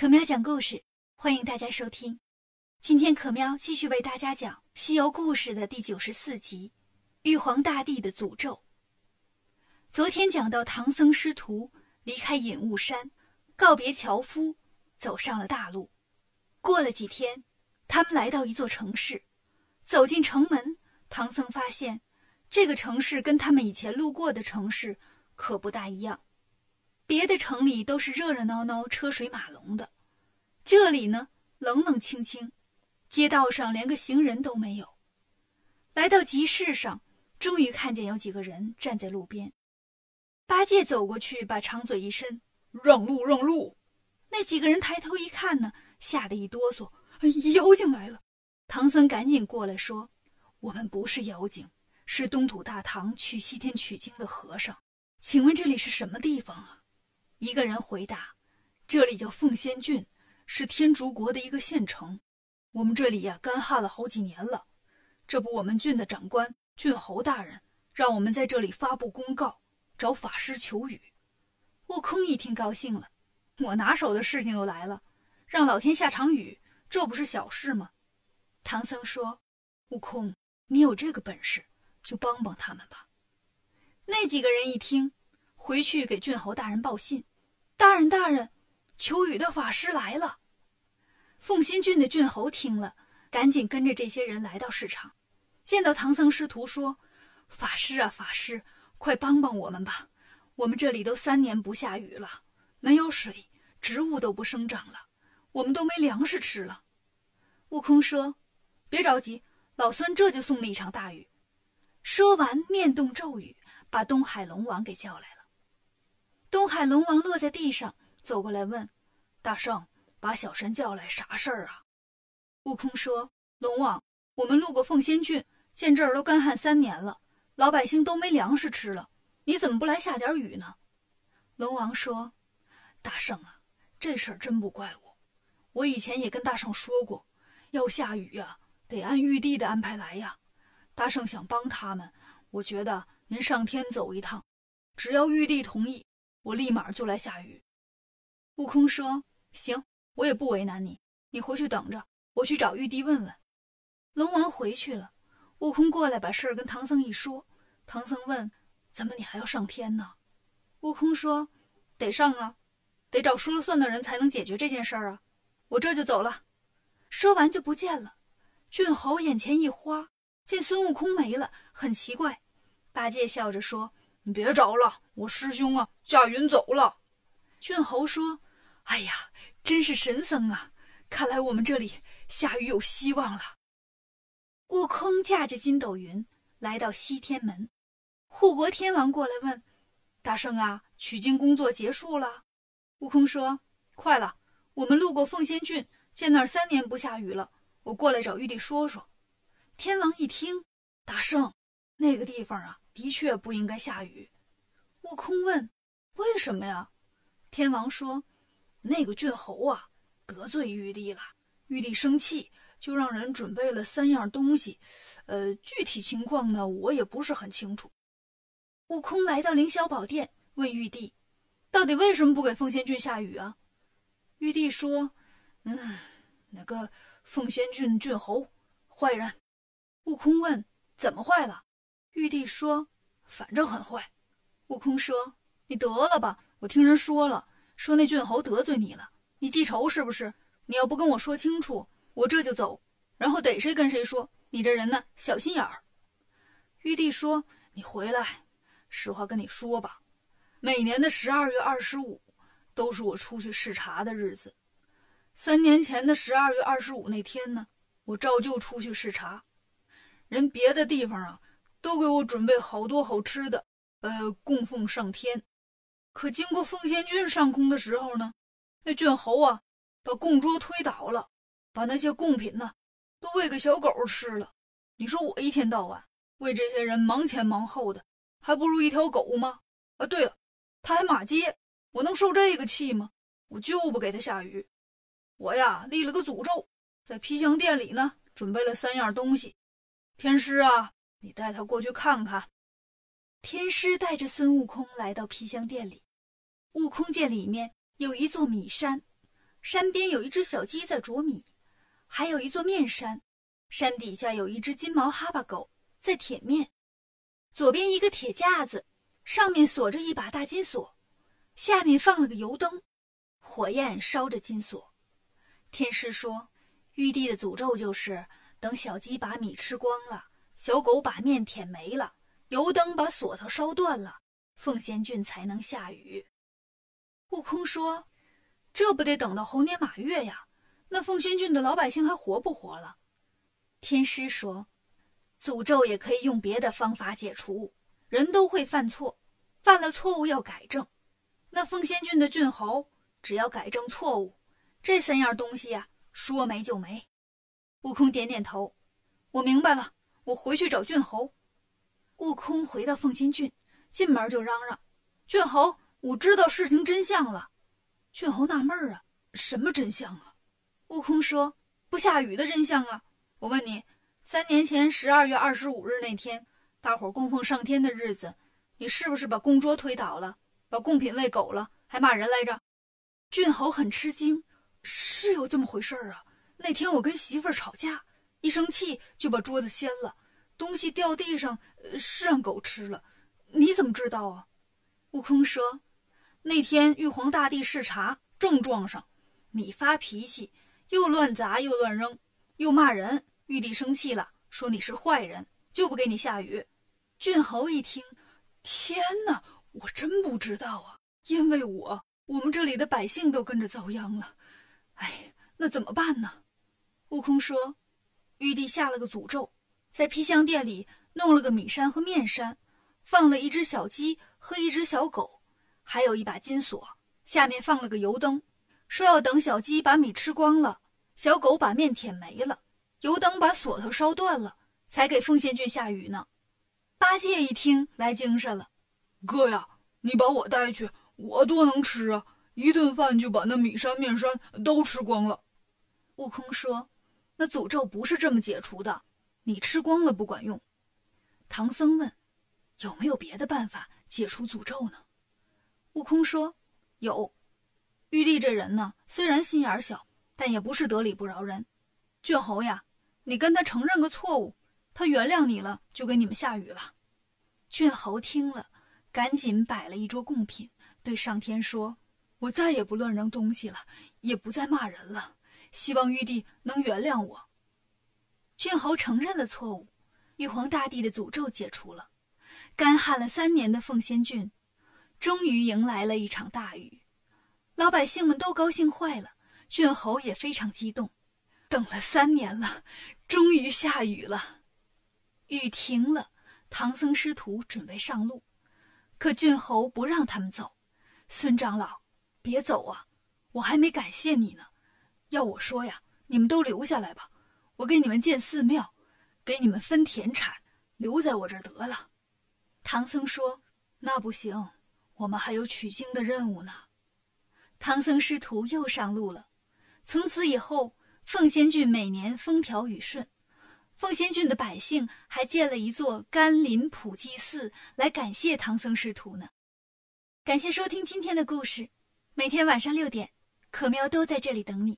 可喵讲故事，欢迎大家收听。今天可喵继续为大家讲《西游故事》的第九十四集《玉皇大帝的诅咒》。昨天讲到唐僧师徒离开隐雾山，告别樵夫，走上了大路。过了几天，他们来到一座城市，走进城门，唐僧发现这个城市跟他们以前路过的城市可不大一样。别的城里都是热热闹闹、车水马龙的，这里呢冷冷清清，街道上连个行人都没有。来到集市上，终于看见有几个人站在路边。八戒走过去，把长嘴一伸：“让路，让路！”那几个人抬头一看呢，吓得一哆嗦：“妖精来了！”唐僧赶紧过来说：“我们不是妖精，是东土大唐去西天取经的和尚。请问这里是什么地方啊？”一个人回答：“这里叫凤仙郡，是天竺国的一个县城。我们这里呀，干旱了好几年了。这不，我们郡的长官郡侯大人让我们在这里发布公告，找法师求雨。”悟空一听高兴了：“我拿手的事情又来了，让老天下场雨，这不是小事吗？”唐僧说：“悟空，你有这个本事，就帮帮他们吧。”那几个人一听。回去给郡侯大人报信，大人大人，求雨的法师来了。凤新郡的郡侯听了，赶紧跟着这些人来到市场，见到唐僧师徒，说：“法师啊，法师，快帮帮我们吧！我们这里都三年不下雨了，没有水，植物都不生长了，我们都没粮食吃了。”悟空说：“别着急，老孙这就送你一场大雨。”说完，念动咒语，把东海龙王给叫来了。东海龙王落在地上，走过来问：“大圣，把小神叫来，啥事儿啊？”悟空说：“龙王，我们路过凤仙郡，见这儿都干旱三年了，老百姓都没粮食吃了，你怎么不来下点雨呢？”龙王说：“大圣啊，这事儿真不怪我，我以前也跟大圣说过，要下雨呀，得按玉帝的安排来呀。大圣想帮他们，我觉得您上天走一趟，只要玉帝同意。”我立马就来下雨。悟空说：“行，我也不为难你，你回去等着，我去找玉帝问问。”龙王回去了，悟空过来把事儿跟唐僧一说。唐僧问：“怎么你还要上天呢？”悟空说：“得上啊，得找说了算的人才能解决这件事儿啊。我这就走了。”说完就不见了。郡侯眼前一花，见孙悟空没了，很奇怪。八戒笑着说。你别找了，我师兄啊驾云走了。郡侯说：“哎呀，真是神僧啊！看来我们这里下雨有希望了。”悟空驾着筋斗云来到西天门，护国天王过来问：“大圣啊，取经工作结束了？”悟空说：“快了，我们路过凤仙郡，见那儿三年不下雨了，我过来找玉帝说说。”天王一听，大圣，那个地方啊。的确不应该下雨。悟空问：“为什么呀？”天王说：“那个郡侯啊，得罪玉帝了。玉帝生气，就让人准备了三样东西。呃，具体情况呢，我也不是很清楚。”悟空来到凌霄宝殿，问玉帝：“到底为什么不给凤仙郡下雨啊？”玉帝说：“嗯，那个凤仙郡郡侯，坏人。”悟空问：“怎么坏了？”玉帝说：“反正很坏。”悟空说：“你得了吧！我听人说了，说那郡侯得罪你了，你记仇是不是？你要不跟我说清楚，我这就走，然后逮谁跟谁说。你这人呢，小心眼儿。”玉帝说：“你回来，实话跟你说吧，每年的十二月二十五都是我出去视察的日子。三年前的十二月二十五那天呢，我照旧出去视察，人别的地方啊。”都给我准备好多好吃的，呃，供奉上天。可经过凤仙郡上空的时候呢，那郡侯啊，把供桌推倒了，把那些贡品呢，都喂给小狗吃了。你说我一天到晚为这些人忙前忙后的，还不如一条狗吗？啊，对了，他还骂街，我能受这个气吗？我就不给他下雨。我呀，立了个诅咒，在皮箱店里呢，准备了三样东西。天师啊！你带他过去看看。天师带着孙悟空来到皮箱店里，悟空见里面有一座米山，山边有一只小鸡在啄米，还有一座面山，山底下有一只金毛哈巴狗在舔面。左边一个铁架子，上面锁着一把大金锁，下面放了个油灯，火焰烧着金锁。天师说，玉帝的诅咒就是等小鸡把米吃光了，小狗把面舔没了，油灯把锁头烧断了，凤仙郡才能下雨。悟空说。这不得等到猴年马月呀？那凤仙郡的老百姓还活不活了？天师说，诅咒也可以用别的方法解除。人都会犯错，犯了错误要改正。那凤仙郡的郡侯只要改正错误，这三样东西呀，说没就没。悟空点点头，我明白了，我回去找郡侯。悟空回到凤仙郡，进门就嚷嚷：“郡侯，我知道事情真相了。”郡侯纳闷儿啊，什么真相啊？悟空说：“不下雨的真相啊！我问你，三年前十二月二十五日那天，大伙供奉上天的日子，你是不是把供桌推倒了，把贡品喂狗了，还骂人来着？”郡侯很吃惊：“是有这么回事儿啊！那天我跟媳妇儿吵架，一生气就把桌子掀了，东西掉地上，是让狗吃了。你怎么知道啊？”悟空说。那天玉皇大帝视察，正撞上，你发脾气，又乱砸又乱扔，又骂人。玉帝生气了，说你是坏人，就不给你下雨。郡侯一听，天哪，我真不知道啊！因为我，我们这里的百姓都跟着遭殃了。哎，那怎么办呢？悟空说，玉帝下了个诅咒，在披香殿里弄了个米山和面山，放了一只小鸡和一只小狗。还有一把金锁，下面放了个油灯，说要等小鸡把米吃光了，小狗把面舔没了，油灯把锁头烧断了，才给凤仙郡下雨呢。八戒一听来精神了，哥呀，你把我带去，我多能吃啊！一顿饭就把那米山面山都吃光了。悟空说：“那诅咒不是这么解除的，你吃光了不管用。”唐僧问：“有没有别的办法解除诅咒呢？”悟空说：“有，玉帝这人呢，虽然心眼小，但也不是得理不饶人。俊侯呀，你跟他承认个错误，他原谅你了，就给你们下雨了。”俊侯听了，赶紧摆了一桌贡品，对上天说：“我再也不乱扔东西了，也不再骂人了，希望玉帝能原谅我。”郡侯承认了错误，玉皇大帝的诅咒解除了，干旱了三年的凤仙郡。终于迎来了一场大雨，老百姓们都高兴坏了，郡侯也非常激动。等了三年了，终于下雨了。雨停了，唐僧师徒准备上路，可郡侯不让他们走。孙长老，别走啊！我还没感谢你呢。要我说呀，你们都留下来吧，我给你们建寺庙，给你们分田产，留在我这儿得了。唐僧说：“那不行。”我们还有取经的任务呢，唐僧师徒又上路了。从此以后，凤仙郡每年风调雨顺。凤仙郡的百姓还建了一座甘霖普济寺来感谢唐僧师徒呢。感谢收听今天的故事，每天晚上六点，可喵都在这里等你。